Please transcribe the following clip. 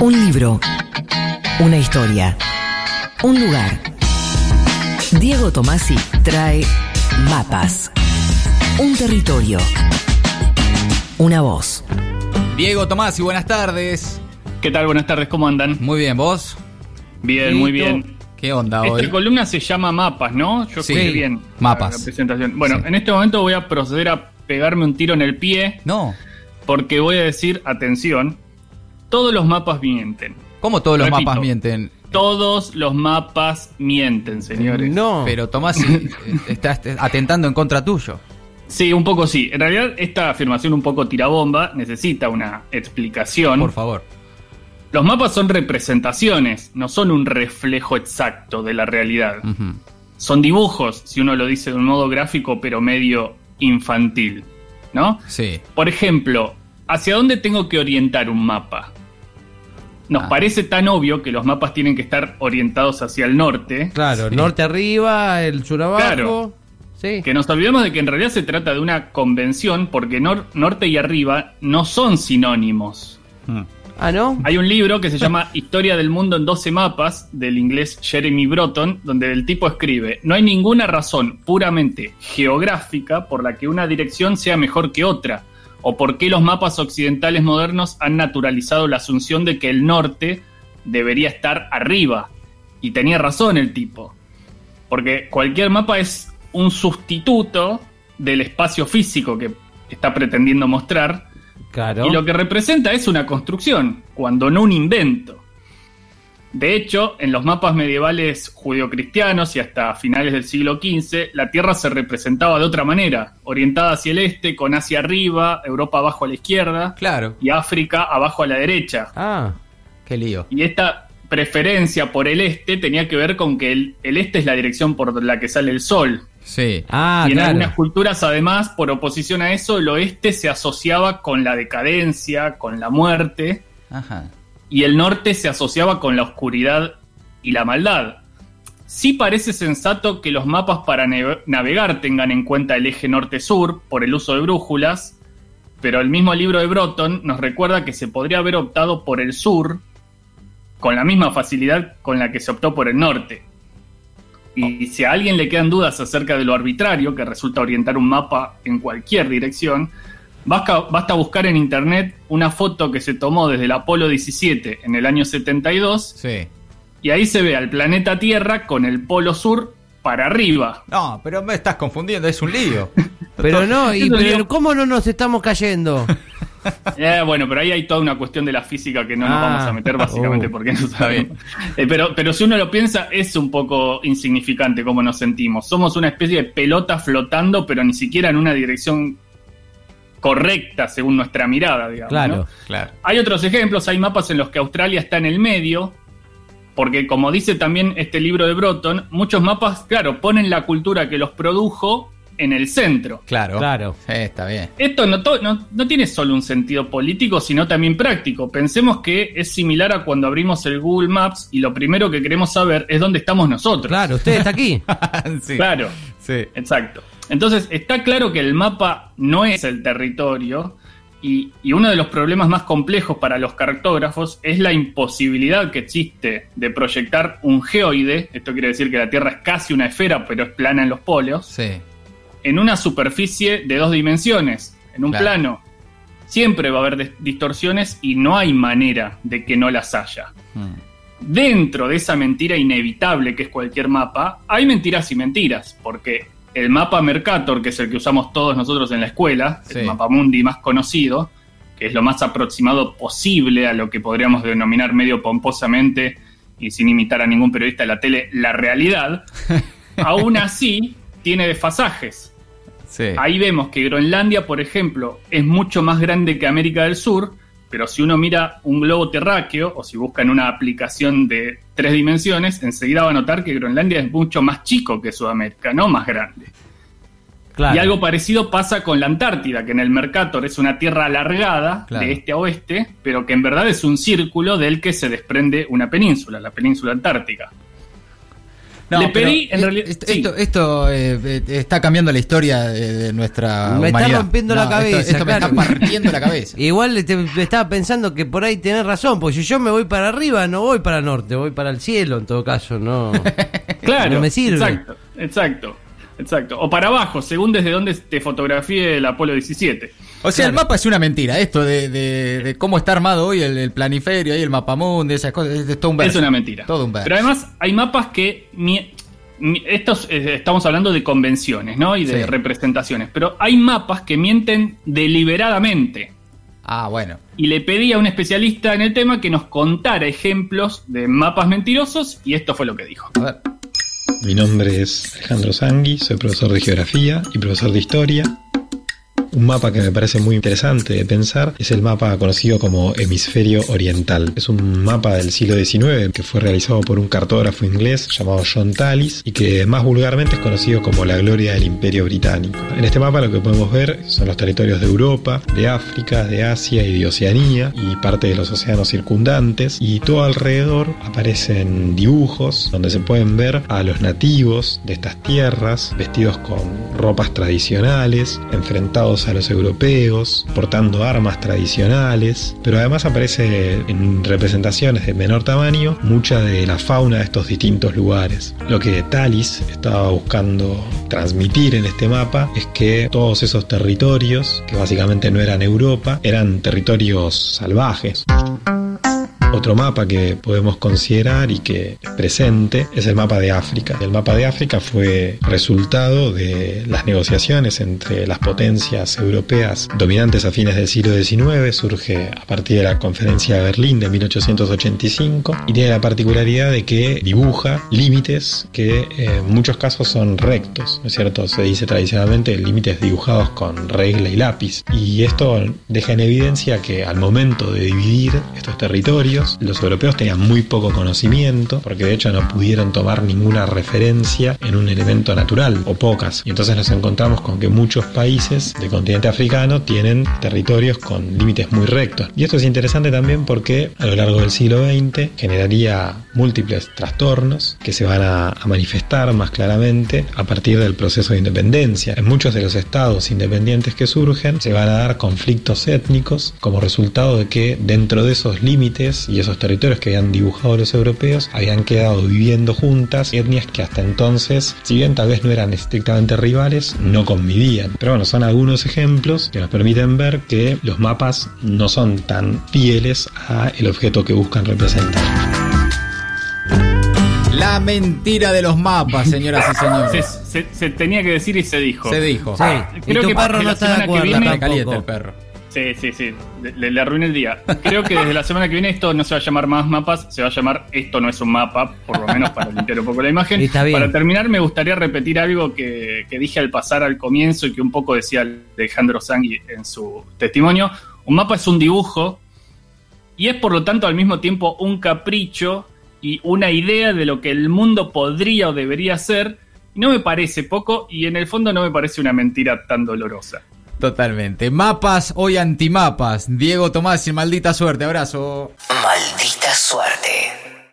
Un libro. Una historia. Un lugar. Diego Tomasi trae mapas. Un territorio. Una voz. Diego Tomasi, buenas tardes. ¿Qué tal? Buenas tardes, ¿cómo andan? Muy bien, ¿vos? Bien, muy bien. ¿Qué onda hoy? Esta columna se llama Mapas, ¿no? Yo Sí, escuché bien. mapas. la presentación. Bueno, Sí. en este momento voy a proceder a pegarme un tiro en el pie No. porque voy a decir, atención, todos los mapas mienten. ¿Cómo todos los Repito. mapas mienten? Todos los mapas mienten, señores. No. Pero Tomasi, eh, estás atentando en contra tuyo. Sí, un poco sí. En realidad, esta afirmación un poco tirabomba necesita una explicación. Por favor. Los mapas son representaciones, no son un reflejo exacto de la realidad. Son dibujos, si uno lo dice de un modo gráfico, pero medio infantil, ¿no? Sí. Por ejemplo, ¿hacia dónde tengo que orientar un mapa? Nos Ah. parece tan obvio que los mapas tienen que estar orientados hacia el norte, Claro, Sí. norte arriba, el sur abajo. Claro. Sí. que nos olvidamos de que en realidad se trata de una convención porque nor- norte y arriba no son sinónimos. Mm. Ah, ¿no? Hay un libro que se llama Historia del Mundo en 12 mapas, del inglés Jeremy Broughton, donde el tipo escribe, no hay ninguna razón puramente geográfica por la que una dirección sea mejor que otra, o por qué los mapas occidentales modernos han naturalizado la asunción de que el norte debería estar arriba. Y tenía razón el tipo, porque cualquier mapa es un sustituto del espacio físico que está pretendiendo mostrar, Claro. y lo que representa es una construcción, cuando no un invento. De hecho, en los mapas medievales judeocristianos y hasta finales del siglo XV, la Tierra se representaba de otra manera, orientada hacia el este, con Asia arriba, Europa abajo a la izquierda Claro. y África abajo a la derecha. Ah, Qué lío. Y esta preferencia por el este tenía que ver con que el, el este es la dirección por la que sale el sol. Sí. ah, y en claro. algunas culturas, además, por oposición a eso, el oeste se asociaba con la decadencia, con la muerte, Ajá. Y el norte se asociaba con la oscuridad y la maldad. Sí parece sensato que los mapas para navegar tengan en cuenta el eje norte-sur por el uso de brújulas, pero el mismo libro de Broughton nos recuerda que se podría haber optado por el sur con la misma facilidad con la que se optó por el norte. Y si a alguien le quedan dudas acerca de lo arbitrario que resulta orientar un mapa en cualquier dirección, basta, basta buscar en internet una foto que se tomó desde el Apolo 17 en el año 72 Sí. y ahí se ve al planeta Tierra con el polo sur para arriba. No, pero me estás confundiendo, es un lío. Pero no, y, pero ¿cómo no nos estamos cayendo? Eh, bueno, pero ahí hay toda una cuestión de la física que no nos Ah. vamos a meter básicamente Oh. porque no sabemos. Eh, pero, pero si uno lo piensa, es un poco insignificante cómo nos sentimos. Somos una especie de pelota flotando, pero ni siquiera en una dirección correcta según nuestra mirada, digamos. Claro. ¿no? Claro. Hay otros ejemplos, hay mapas en los que Australia está en el medio, porque como dice también este libro de Broughton, muchos mapas, claro, ponen la cultura que los produjo en el centro. Claro. Claro. Sí, está bien. Esto no, to- no, no tiene solo un sentido político, sino también práctico. Pensemos que es similar a cuando abrimos el Google Maps y lo primero que queremos saber es dónde estamos nosotros. Claro, usted está aquí. sí. Claro, Sí. exacto. Entonces está claro que el mapa no es el territorio y, y uno de los problemas más complejos para los cartógrafos es la imposibilidad que existe de proyectar un geoide, esto quiere decir que la Tierra es casi una esfera pero es plana en los polos, Sí. en una superficie de dos dimensiones, en un Claro. plano. Siempre va a haber distorsiones y no hay manera de que no las haya. Mm. Dentro de esa mentira inevitable que es cualquier mapa, hay mentiras y mentiras, porque el mapa Mercator, que es el que usamos todos nosotros en la escuela, Sí. el mapa mundi más conocido, que es lo más aproximado posible a lo que podríamos denominar medio pomposamente y sin imitar a ningún periodista de la tele, la realidad, aún así tiene desfasajes. Sí. Ahí vemos que Groenlandia, por ejemplo, es mucho más grande que América del Sur, pero si uno mira un globo terráqueo o si busca en una aplicación de tres dimensiones, enseguida va a notar que Groenlandia es mucho más chico que Sudamérica, no más grande. Claro. Y algo parecido pasa con la Antártida, que en el Mercator es una tierra alargada Claro. de este a oeste, pero que en verdad es un círculo del que se desprende una península, la península antártica. Le pero pedí, en e- realidad- Esto, sí. esto- esto, eh, eh, está cambiando la historia de, de nuestra Me está rompiendo la cabeza, Esto, me claro. está partiendo la cabeza. Igual te, te estaba pensando que por ahí tenés razón, porque si yo me voy para arriba, no voy para el norte, voy para el cielo en todo caso, no. Claro, No me sirve. Exacto, exacto, exacto. O para abajo, según desde donde te fotografíe el Apolo 17. O sea, el mapa es una mentira. Esto de, de- de cómo está armado hoy el, el planiferio, ahí el mapamundi, esas cosas, es, es todo un verso. Es una mentira. Todo un verso. Pero además hay mapas que... mi- mi- estos, eh, estamos hablando de convenciones, ¿no? Y de Sí. representaciones. Pero hay mapas que mienten deliberadamente. Ah, bueno. Y le pedí a un especialista en el tema que nos contara ejemplos de mapas mentirosos y esto fue lo que dijo. A ver. Mi nombre es Alejandro Sangui, soy profesor de geografía y profesor de historia. Un mapa que me parece muy interesante de pensar es el mapa conocido como Hemisferio Oriental. Es un mapa del siglo XIX que fue realizado por un cartógrafo inglés llamado John Tallis y que más vulgarmente es conocido como la gloria del Imperio Británico. En este mapa lo que podemos ver son los territorios de Europa, de África, de Asia y de Oceanía y parte de los océanos circundantes y todo alrededor aparecen dibujos donde se pueden ver a los nativos de estas tierras vestidos con ropas tradicionales, enfrentados a los europeos, portando armas tradicionales, pero además aparece en representaciones de menor tamaño mucha de la fauna de estos distintos lugares. Lo que Talis estaba buscando transmitir en este mapa es que todos esos territorios, que básicamente no eran Europa, eran territorios salvajes. Otro mapa que podemos considerar y que es presente es el mapa de África. El mapa de África fue resultado de las negociaciones entre las potencias europeas dominantes a fines del siglo XIX, surge a partir de la Conferencia de Berlín de 1885 y tiene la particularidad de que dibuja límites que eh, en muchos casos son rectos, ¿no es cierto? Se dice tradicionalmente límites dibujados con regla y lápiz y esto deja en evidencia que al momento de dividir estos territorios los europeos tenían muy poco conocimiento porque de hecho no pudieron tomar ninguna referencia en un elemento natural o pocas. Y entonces nos encontramos con que muchos países del continente africano tienen territorios con límites muy rectos. Y esto es interesante también porque a lo largo del siglo XX generaría múltiples trastornos que se van a, a manifestar más claramente a partir del proceso de independencia. En muchos de los estados independientes que surgen se van a dar conflictos étnicos como resultado de que dentro de esos límites y esos territorios que habían dibujado los europeos habían quedado viviendo juntas etnias que hasta entonces, si bien tal vez no eran estrictamente rivales, no convivían. Pero bueno, son algunos ejemplos que nos permiten ver que los mapas no son tan fieles a el objeto que buscan representar. La mentira de los mapas, señoras y Se, señores. se- se tenía que decir y se dijo. Se dijo. Sí, y Creo tu que perro no está de acuerdo viene- Está caliente el perro. Sí, sí, sí. Le, le arruiné el día. Creo que desde la semana que viene esto no se va a llamar más mapas, se va a llamar esto no es un mapa, por lo menos para limpiar un poco la imagen. Está bien. Para terminar, me gustaría repetir algo que, que dije al pasar al comienzo y que un poco decía Alejandro Sangui en su testimonio. Un mapa es un dibujo y es por lo tanto al mismo tiempo un capricho y una idea de lo que el mundo podría o debería ser. No me parece poco y en el fondo no me parece una mentira tan dolorosa. Totalmente. Mapas, hoy antimapas. Diego Tomás y maldita suerte. Abrazo. Maldita suerte.